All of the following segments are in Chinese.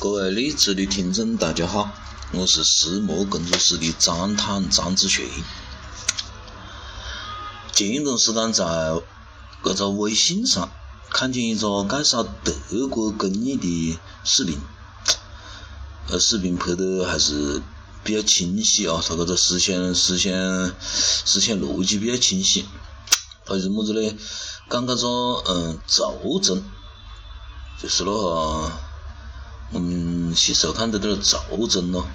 各位理智的听众，大家好，我是石墨工作室的张坦张子学。前一段时间在搿个微信上看见一个介绍德国工艺的视频，呃，视频拍的还是比较清晰啊，它搿个实现实现实现逻辑比较清晰。它是么子呢？讲搿个嗯，轴承，就是那个。我们细时候看到点轴承咯，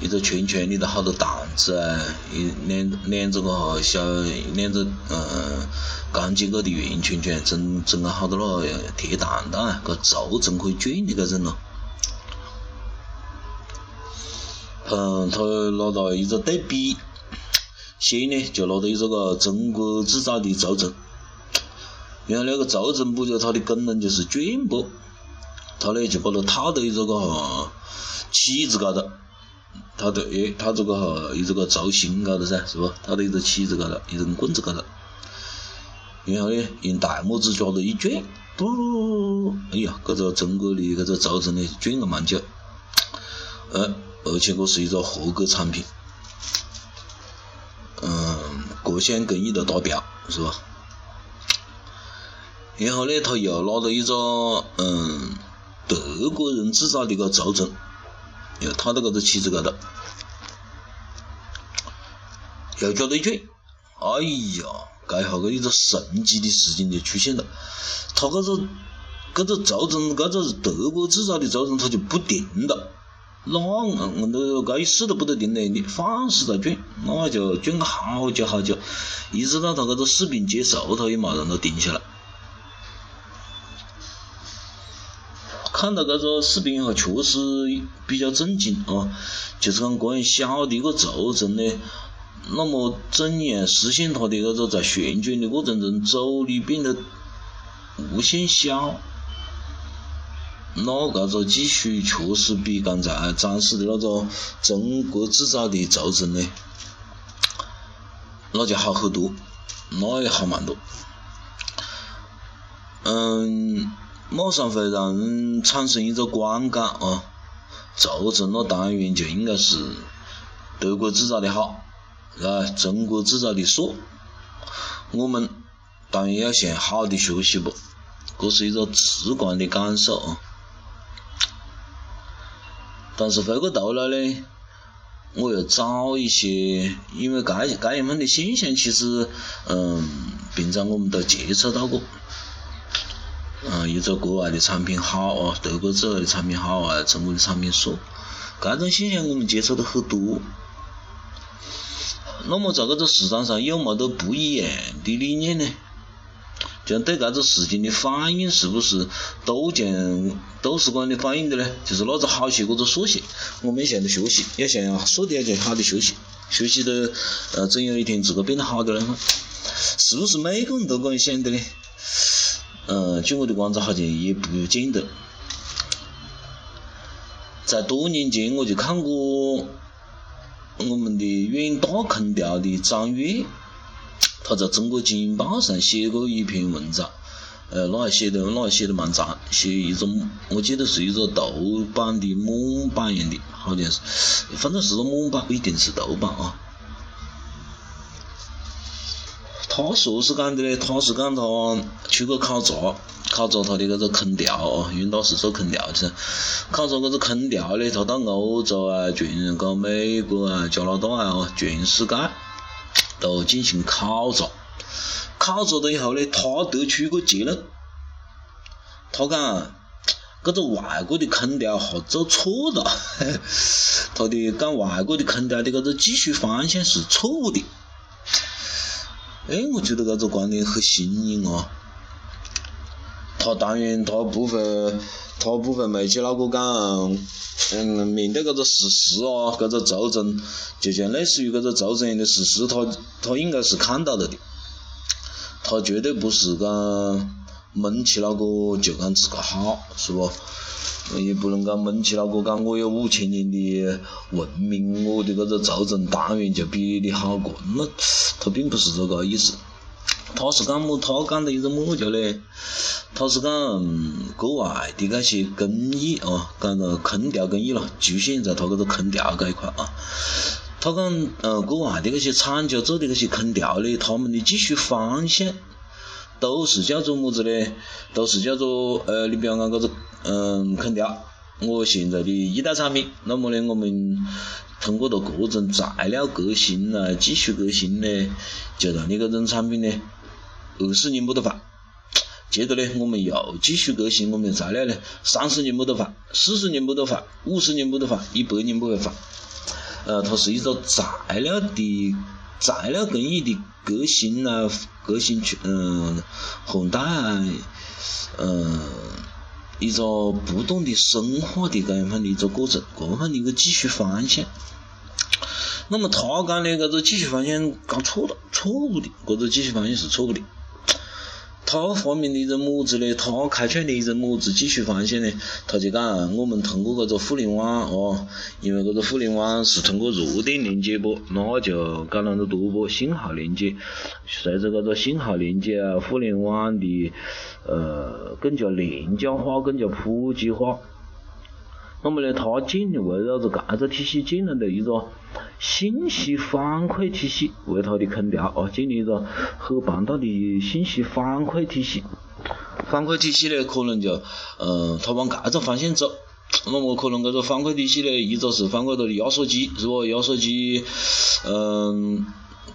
一个圈圈里头好多担子啊，一连连着个小连着嗯钢筋个的圆圈圈，整整个好多那铁担担啊，个轴承可以卷的搿种咯。嗯，他拿到一个对比，先呢就拿到一个中国制造的轴承，然后那个轴承布就它的功能就是卷布。他呢就把它套到一个个哈起子高头，套到诶他这个哈一个轴心高头噻，是不？套到一个起子高头，一根棍子高头，然后呢用大拇指抓着一卷，嘟，哎呀，搿个中国的搿个轴承呢卷了蛮久，呃，而且搿是一个合格产品，嗯，各项工艺都达标，是吧？然后呢，他又拿到一个嗯。德国人制造的个轴承，又套到搿个旗子高头，又加了一卷，哎呀，该下个一个神奇的事情就出现了，他搿个搿个轴承，搿个德国制造的轴承，它就不停了，那我都搿一试都不得停嘞，你放肆在卷，那就卷个好久好久，一直到他搿个视频结束，他也没让它停下来。看到搿个视频以后，确实比较震惊啊！就是讲这样小的一个轴承呢，那么怎样实现它的搿个在旋转的过程中阻力变得无限小？那搿个技术确实比刚才展示的那个中国制造的轴承呢，那就好很多，那也好蛮多。嗯。马上会让人产生一个观感啊，轴承那单元就应该是德国制造的好，啊，中国制造的弱。我们当然要向好的学习不，这是一个直观的感受啊。但是回过头来呢，我又找一些，因为该该样的现象，其实嗯，平常我们都接触到过。嗯，一个国外的产品好啊，德国制造的产品好啊，中国的产品少，这种现象我们接触的很多。那么在这个市场上有没得不一样的理念呢？像对这个事情的反应是不是都像都是光的反应的呢？就是哪个好些，或者错些，我们向着学习，要向说的要向好的学习，学习的呃，总有一天自个变得好的了是不是每个人都这样想的呢？嗯，据我的观察，好像也不见得。在多年前，我就看过我们的远大空调的张悦，他在中国经营报上写过一篇文章，呃，那还写的那还写的蛮长，写一种，我记得是一个豆瓣的模板样的，好像是，反正是个模板，不一定是豆瓣啊。他说是讲的呢，他是讲他去过考察，考察他的搿个空调哦，因为他是做空调的。考察搿个空调呢，他到欧洲啊、全搞美国啊、加拿大啊，全世界都进行考察。考察了以后呢，他得出一个结论，他讲搿个外国的空调哈做错了，他的讲外国的空调的搿个技术方向是错误的。哎，我觉得搿个观点很新颖哦。他当然他不会，他不会没去那个讲，嗯，面对搿个事实啊，搿个轴承，就像类似于搿个轴承样的事实，他他应该是看到了的。他绝对不是讲蒙起那个就讲自个好，是不？也不能讲蒙起那个讲我有五千年的文明，我的搿个轴承当然就比你好过，那他并不是这个意思。他是讲么？他讲的一个么叫嘞？他是讲国外的那些工艺哦，讲个空调工艺咯，局限在他搿个空调这一块啊。他讲，呃，国外的那些厂家做的那些空调呢，他们的技术方向都是叫做么子呢？都是叫做呃，你比方讲搿个嗯空调，我现在的一代产品，那么呢，我们通过了各种材料革新啊，技术革新呢，就让你搿种产品呢，二十年没得坏。接着呢，我们又继续革新我们的材料呢，三十年没得坏，四十年没得坏，五十年没得坏，一百年不会坏。呃，它是一个材料的材料工艺的革新啊，革新去嗯换代啊，嗯一个不断的深化的这样的一个过程，这样的一个技术方向。那么他讲的这个技术方向搞错了，错误的，这个技术方向是错误的。他发明的一种么子呢？他开创的一种么子技术方向呢？他就讲，我们通过搿个互联网哦，因为搿个互联网是通过弱电连接啵，那就讲啷个多啵，信号连接，随着搿个信号连接啊，互联网的呃更加廉价化、更加普及化。那么呢，他建立围绕着搿个体系建立的一个信息反馈体系，为它的空调啊建立一个很庞大的信息反馈体系。反馈体系呢，可能就嗯，它往搿种方向走。那么可能搿个反馈体系呢，一个是反馈到的压缩机，是不？压缩机，嗯。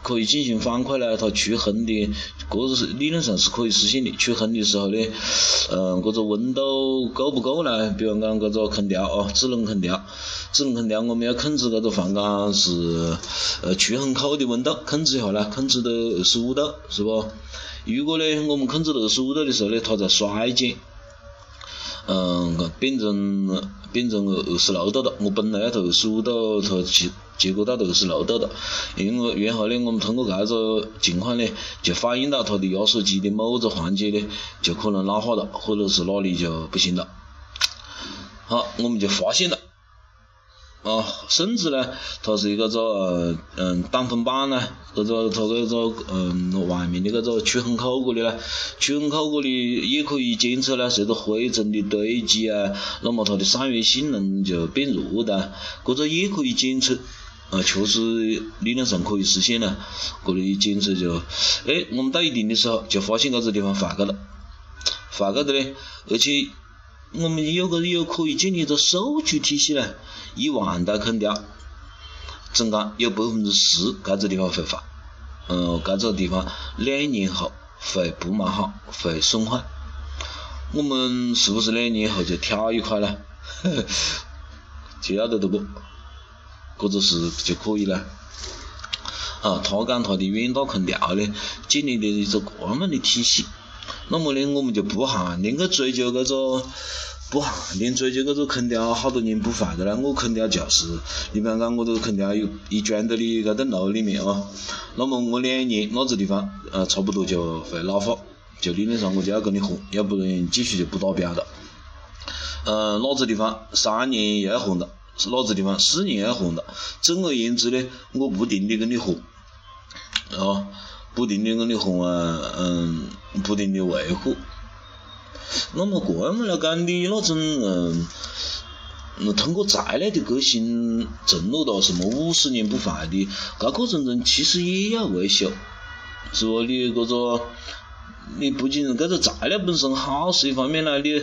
可以进行反馈呢，它出风的，个是理论上是可以实现的。出风的时候呢，嗯，搿个温度够不够呢？比方讲搿个空调哦，智能空调，智能空调我们要控制搿个房间是呃出风口的温度，控制一下呢，控制到二十五度，是不？如果呢我们控制到二十五度的时候呢，它在衰减，嗯，变成变成二十六度了。我本来要投二十五度，它结结果到二十六度了。因为然后呢，我们通过搿个情况呢，就反映到它的压缩机的某个环节呢，就可能老化了，或者是哪里就不行了。好，我们就发现了。啊，甚至呢，它是一个个嗯挡风板呢，搿个它搿个嗯外面的搿个出风口搿里呢，出风口搿里也可以检测呢，随着灰尘的堆积啊，那么它的散热性能就变弱的，搿个也可以检测，啊，确实理论上可以实现了，搿里检测就，哎，我们到一定的时候就发现搿个地方坏个了，坏个的呢，而且。我们有个有可以建立一个数据体系呢，一万台空调，总共有百分之十搿个地方会坏，嗯，搿个地方两年后会不蛮好，会损坏，我们是不是两年后就挑一块呢？就要得的不？搿个是就可以了。啊，他讲他的远大空调呢，建立的一个这样的体系。那么呢，我们就不限定去追求搿个，不限定追求搿个空调好多年不坏的了。我空调就是，你比方讲我这个空调有一装到你搿栋楼里面哦，那么我两年那个地方呃差不多就会老化，就理论上我就要跟你换，要不然继续就不达标了。呃，哪子地方三年又要换了，是哪子地方四年要换了。总而言之呢，我不停的跟你换，啊。不停的跟你换啊，嗯，不停的维护。那么这样来讲的那种，嗯，通过材料的革新承诺到什么五十年不坏的，这过程中其实也要维修，是不？你这个，你不仅这个材料本身好是一方面呢，你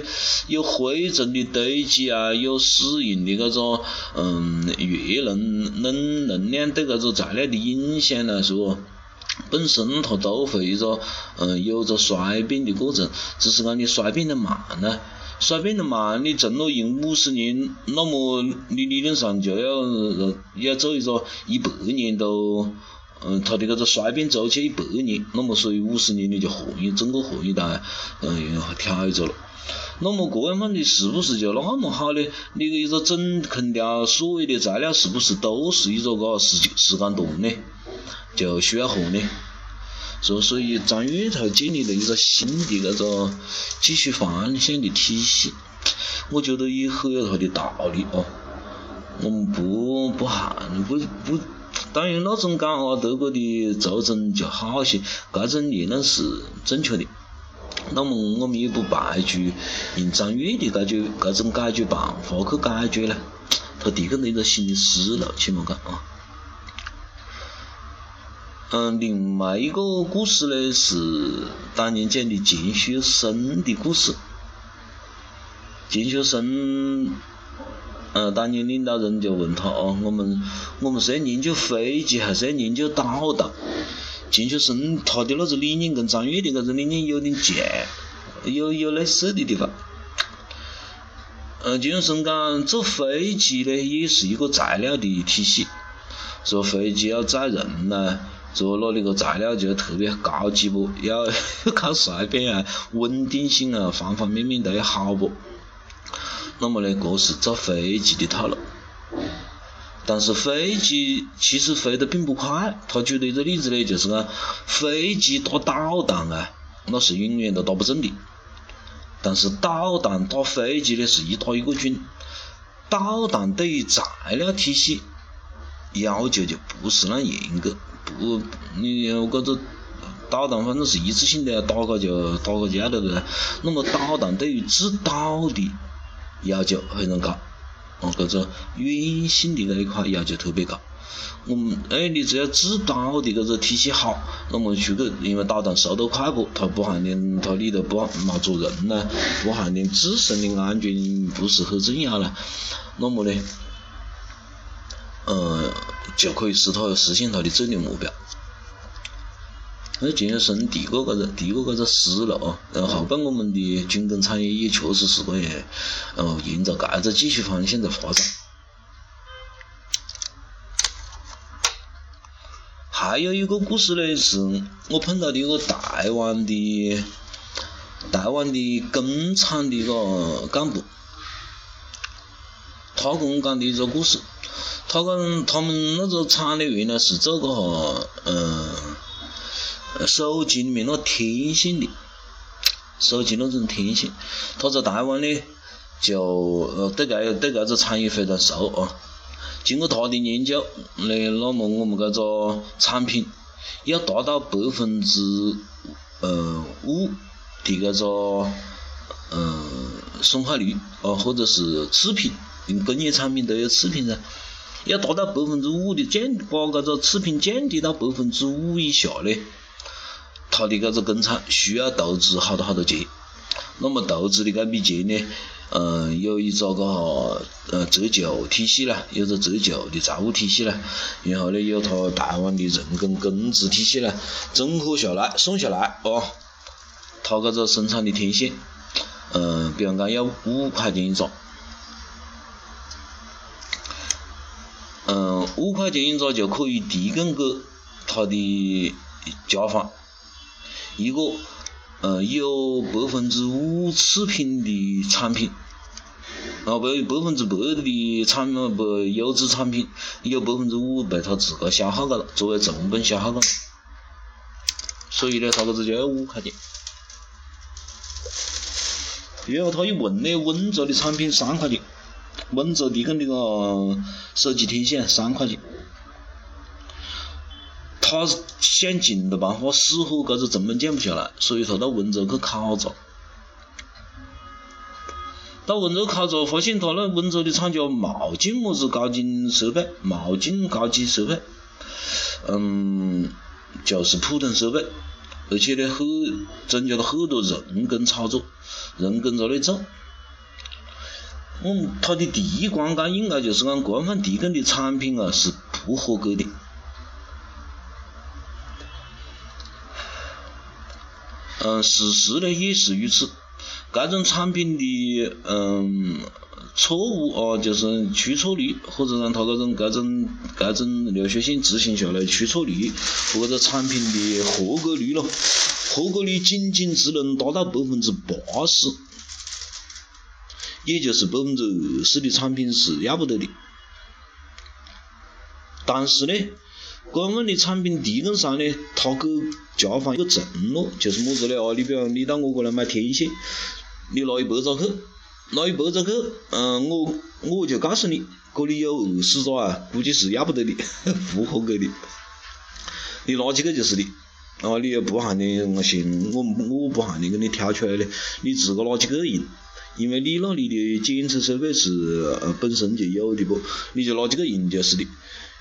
有灰尘的堆积啊，有使用的这个，嗯，热能能能量对这个材料的影响呢，是不？本身它都会一个，嗯，有着衰变的过程，只是讲你衰变的慢呢，衰变的慢，你承诺用五十年，那么你理论上就要要做一个一百年都，嗯，它的搿个衰变周期一百年，那么所以五十年你就换一整个换一台，嗯，然后调一个了。那么这样的是不是就那么好呢？你一个整空调所有的材料是不是都是一个个时间时间段呢？就需要换呢，所所以张悦他建立了一个新的那个技术方向的体系，我觉得也很有它的道理哦。我们不不限不不，当然那种讲啊，德国的轴承就好些，这种理论是正确的。那么我们也不排除用张悦的搿句搿种解决办法去解决呢，他提供了一个新的思路，起码讲啊。嗯，另外一个故事呢是当年讲的钱学森的故事。钱学森，嗯，当年领导人就问他哦，我们我们是要研究飞机还是要研究导弹？钱学森他的那个理念跟张悦的搿个理念有点像，有有类似的地方。嗯，钱学森讲做飞机呢也是一个材料的体系，说飞机要载人呢。做那里个材料就特别高级不？要要靠帅变啊，稳定性啊，方方面面都要好不？那么呢，这是造飞机的套路。但是飞机其实飞得并不快。他举的一个例子呢，就是讲飞机打导弹啊，那是永远都打不中的。但是导弹打飞机呢，是一打一个准。导弹对于材料体系要求就不是那严格。不，你搿个导弹反正是一次性的，打个就打个架的噻。那么导弹对于制导的要求非常高，哦，搿个远性的那一块要求特别高。我们哎，你只要制导的搿个体系好，那么出去，因为导弹速度快不，它不含连它里头不冒坐人呢，不含连自身的安全不是很重要了，那么呢？呃，就可以使它实现它的战略目标。那钱学森提过搿个，提过搿个思路哦。然后边我们的军工产业也确实是可以，呃，沿着搿个技术方向在发展。还有一个故事呢，是我碰到的一个台湾的台湾的工厂的一个干部，他跟我讲的一个故事。他讲他们那个厂里原来是做个哈，嗯，手机里面那天线的，手机那种天线。他在台湾呢，就呃对搿对搿个产业非常熟啊。经过他的研究，呢，那么我们搿个产品要达到百分之呃五的搿个嗯损坏率啊，或者是次品，因工业产品都有次品噻。要达到百分之五的降，把搿个次品降低到百分之五以下呢，他的搿个工厂需要投资好多好多钱。那么投资的搿笔钱呢，嗯，有一个个呃折旧体系啦，有个折旧的财务体系啦，然后呢有他台湾的人工工资体系啦，综合下来算下来哦，他搿个生产的天线，嗯，比方讲要五块钱一张。嗯，五块钱一个就可以提供给他的甲方一个嗯有百分之五次品的产品，然后百分之百的产不优质产品，有百分之五被他自个消耗了，作为成本消耗了，所以呢，他搿子就要五块钱。然后他一问呢，温州的产品三块钱。温州提供那个手机天线三块钱，他想尽了办法，死活搿个成本降不下来，所以他到温州去考察。到温州考察，发现他那温州的厂家冇进么子高精设备，冇进高级设备，嗯，就是普通设备，而且呢，很增加了很多人工操作，人工在那做。嗯，他的第一观感应该就是讲，官方提供的产品啊是不合格的。嗯，事实呢也是如此。这种产品的嗯错误啊，就是出错率，或者让他这种这种这种流水线执行下来出错率和这个产品的合格率咯，合格率仅仅只能达到百分之八十。也就是百分之二十的产品是要不得的，但是呢，官方的产品提供商呢，他给甲方一个承诺，就是么子呢？啊，你比方你到我这来买天线，你拿一百张去，拿一百张去，嗯，我我就告诉你，这里有二十个啊，估计是要不得的，不合格的，你拿起去就是的，哦，你又不限你我行，我我不限你给你挑出来的，你自个拿起个用，因为你那里的检测设备是本身就有的不，你就拿几个用就是的，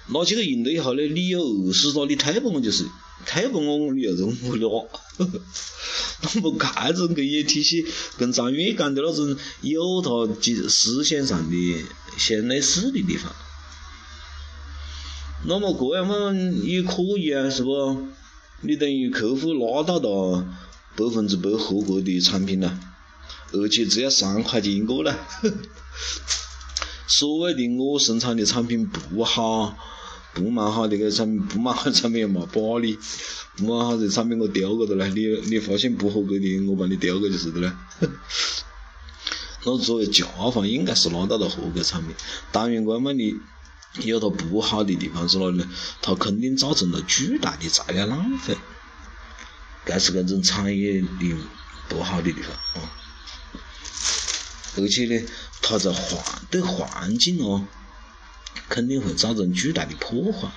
拿起个印了以后呢，你有二十张你退给我就是，退不我我你又任我拿，那么这种工业体系跟张远讲的那种有它几思想上的相类似的地方，那么这样嘛也可以啊，是不？你等于客户拿到了百分之百合格的产品了，而且只要三块钱一个了。所谓的我生产的产品不好，不蛮好的个产品，不蛮好的产品又没把你，不蛮好的产品我丢个的了，你你发现不合格的，我把你丢个就是的了。那作为甲方应该是拿到了合格产品，当然这么的。有它不好的地方是哪里呢？它肯定造成了巨大的材料浪费，这是这种产业的不好的地方啊。而且呢，它在环对环境哦，肯定会造成巨大的破坏。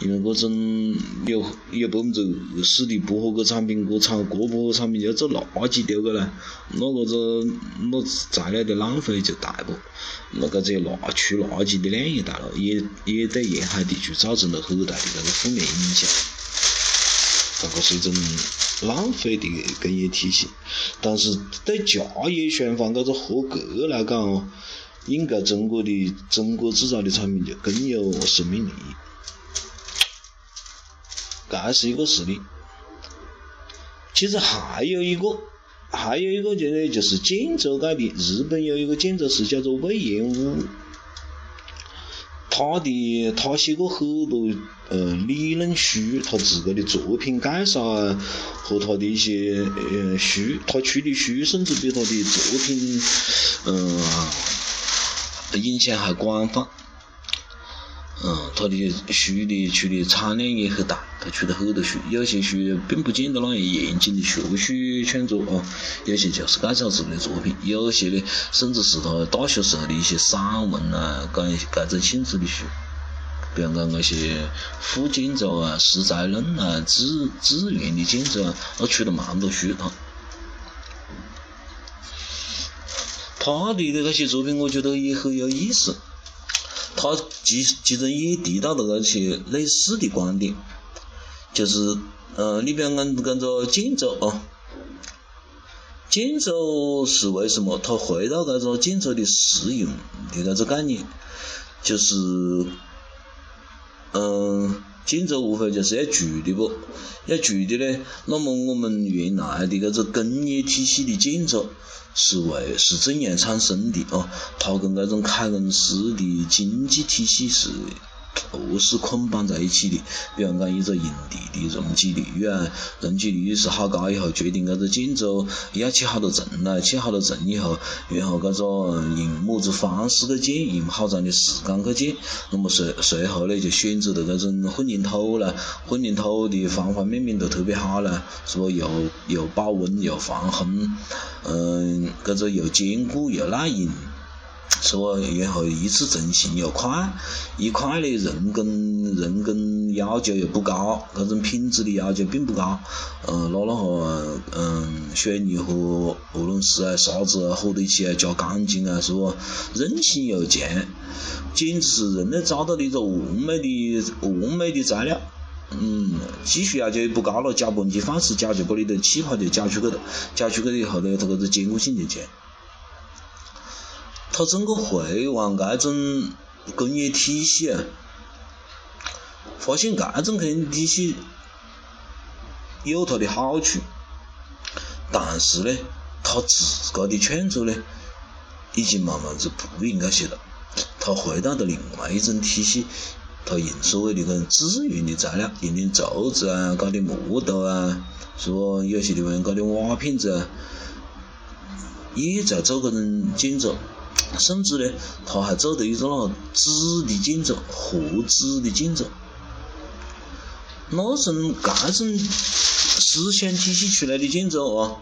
因为这种有有百分之二十的不合格产品，这产这不合格产品要做垃圾丢过来，那个子那材料的浪费就大不？那个这垃出垃圾的量也大了，也也对沿海地区造成了很大的这个负面影响。这个是一种浪费的工业体系，但是对家业双方这个合格来讲哦，应该中国的中国制造的产品就更有生命力。这是一个实例，其实还有一个，还有一个就呢，就是建筑界的日本有一个建筑师叫做魏延武，他的他写过很多呃理论书，他自个的作品介绍啊和他的一些呃书，他出的书甚至比他的作品嗯影响还广泛。嗯，他的书的出的产量也很大，他出了很多书，有些书并不见得那样严谨的学术创作啊，有些就是介绍自己的作品，有些呢甚至是他大学时候的一些散文啊，这这种性质的书，比方讲那些副建筑啊、实在论啊、自自然的建筑啊，他出了蛮多书他。他的那些作品，我觉得也很有意思。他其其中也提到了那些类似的观点，就是，呃，你比方讲跟着建筑啊，建筑是为什么？他回到那个建筑的实用的那个概念，就是，嗯，建筑无非就是要住的不？要住的呢，那么我们原来的那个工业体系的建筑。是为是怎样产生的哦？它跟那种凯恩斯的经济体系是。都是捆绑在一起的，比方讲一个营地的容积率啊，容积率是好高以后，决定搿个建筑要起好多层来，起好多层以后，然后搿个用么子方式去建，用好长的时间去建，那么随随后呢就选择了搿种混凝土啦，混凝土的方方面面都特别好啦，是不又又保温又防风，嗯，搿个又坚固又耐用。是不？然后一次成型又快，一快呢，人工人工要求又不高，那种品质的要求并不高。嗯，拿那个嗯水泥和鹅卵石啊、沙子啊和在一起啊，加钢筋啊，是不？韧性又强，简直是人类找到的一个完美的完美的材料。嗯，技术要求也不高了，搅拌机放时搅就把你的气泡就搅出去了，搅出去以后呢，它搿个坚固性就强。他整个回望这种工业体系啊，发现这种工业体系有它的好处，但是呢，他自个的创作呢，已经慢慢子不应该写了。他回到了另外一种体系，他用所谓的搿种自然的材料，用点竹子啊，搞点木头啊，是不？有些地方搞点瓦片子啊，也在做搿种建筑。甚至呢，他还做的一种那个纸的建筑，和纸的建筑，那种这种思想体系出来的建筑啊，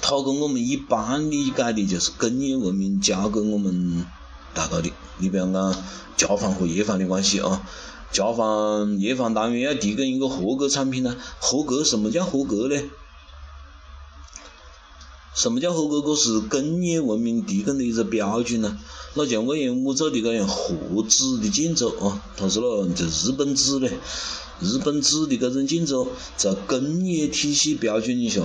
它跟我们一般理解的就是工业文明教给我们大道理。你比方讲，甲方和乙方的关系啊，甲方、乙方当然要提供一个合格产品呢？合格什么叫合格呢？什么叫合格？这是工业文明提供的一个标准呢？那像我原我做的这样合资的建筑啊，它是那就日本制的，日本制的这种建筑，在工业体系标准下，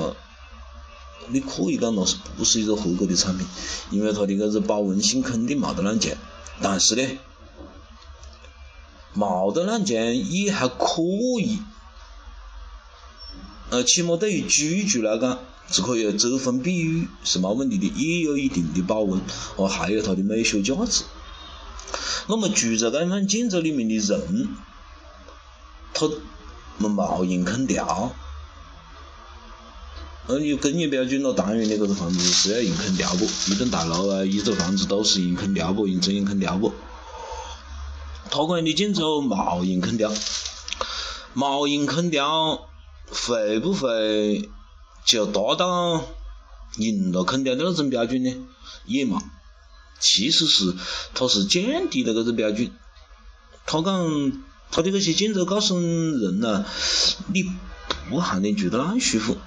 你可以讲那是不是一个合格的产品？因为它的这个保温性肯定没得那么强，但是呢，没得那么强也还可以，呃，起码对于居住来讲。是可以遮风避雨，是没问题的，也有一定的保温，和还有它的美学价值。那么住在这样建筑里面的人，他们冇用空调，那你工业标准那单元的，这个房子是要用空调不？一栋大楼啊，一座房子都是用空调不？用中央空调不？他这样的建筑冇用空调，冇用空调会不会？就达到用了空调的那种标准呢，也嘛，其实是它是降低了这个标准。他讲他的这些建筑告诉人呐，你不还能住得那舒服。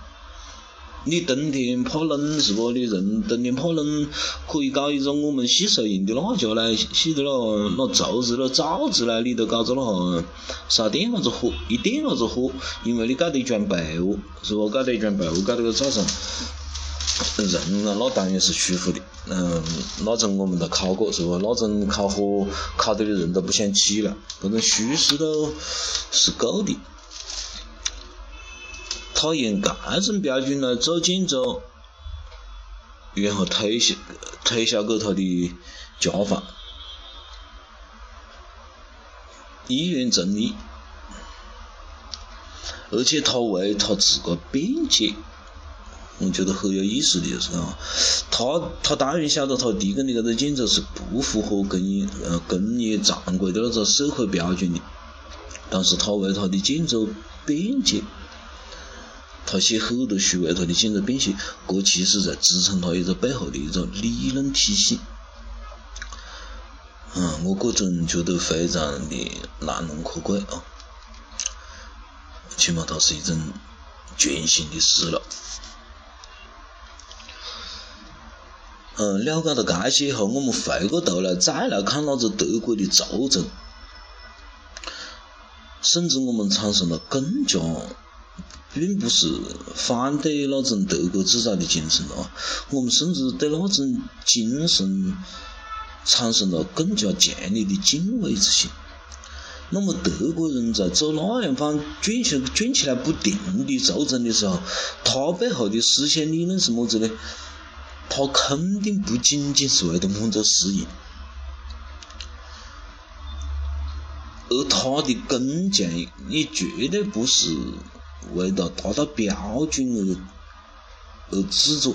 你冬天怕冷是不？你人冬天怕冷，可以搞一种我们洗手用的那家来洗的那那竹子那灶子呢，你都搞着那哈烧点伢子火，一点伢子火，因为你盖得一床被窝，是不？盖得一床被窝，盖得个灶上，人啊，那当然是舒服的。嗯，那种我们都烤过，是不？那种烤火烤得的人都不想起了，这种舒适度是够的。他用这种标准来做建筑，然后推销推销给他的甲方，意愿成立，而且他为他自个辩解，我觉得很有意思的就是啊，他他当然晓得他提供的这个建筑是不符合工业呃工业常规的那个社会标准的，但是他为他的建筑辩解。他写很多书为他的建筑辩解，这其实在支撑他一个背后的一个理论体系。嗯，我个人觉得非常的难能可贵啊，起码它是一种全新的思路。嗯，了解了这些以后，我们回过头来再来看那个德国的轴承，甚至我们产生了更加。并不是反对那种德国制造的精神啊，我们甚至对那种精神产生了更加强烈的敬畏之心。那么德国人在做那样方卷起卷起来不停的轴承的时候，他背后的思想理论是么子呢？他肯定不仅仅是为了满足适应，而他的工匠也绝对不是。为了达到标准而而制作，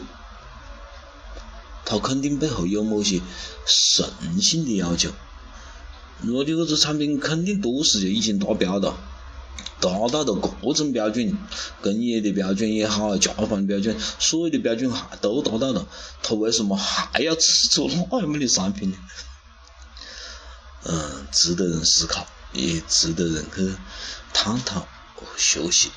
他肯定背后有某些神性的要求。我的这个产品肯定多时就已经达标了，达到了各种标准，工业的标准也好，甲方的标准，所有的标准还都达到了，他为什么还要制作那样的产品呢？嗯，值得人思考，也值得人去探讨和学习。